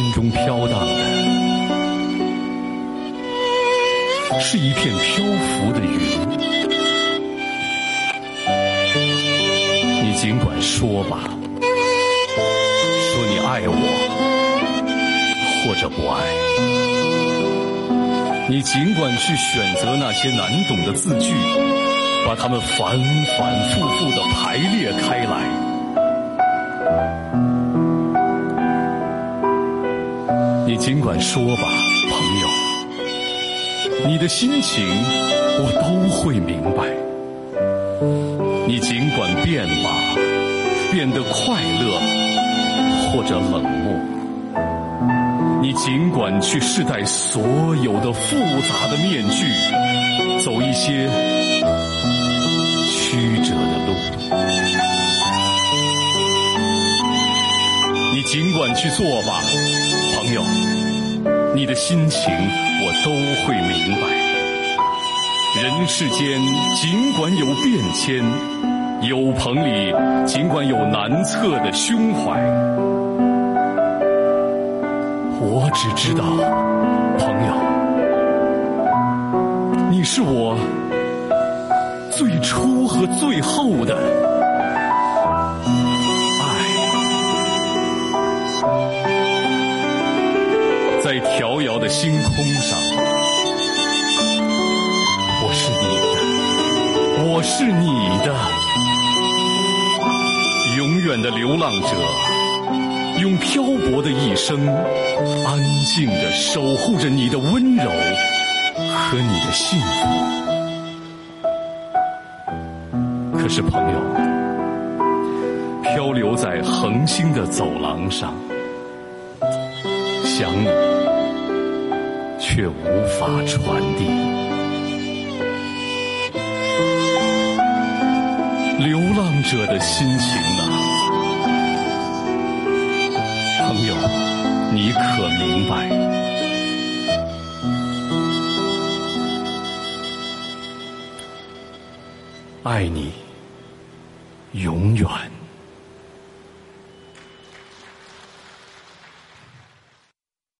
心中飘荡的，是一片漂浮的云。你尽管说吧，说你爱我，或者不爱。你尽管去选择那些难懂的字句，把它们反反复复的排列开来。尽管说吧，朋友，你的心情我都会明白。你尽管变吧，变得快乐或者冷漠。你尽管去试戴所有的复杂的面具，走一些曲折的路。尽管去做吧。朋友，你的心情我都会明白。人世间尽管有变迁，友朋里尽管有难测的胸怀，我只知道，朋友，你是我最初和最后的。在迢遥的星空上，我是你的，我是你的，永远的流浪者，用漂泊的一生，安静的守护着你的温柔和你的幸福。可是，朋友，漂流在恒星的走廊上，想你。却无法传递。流浪者的心情啊，朋友，你可明白？爱你，永远。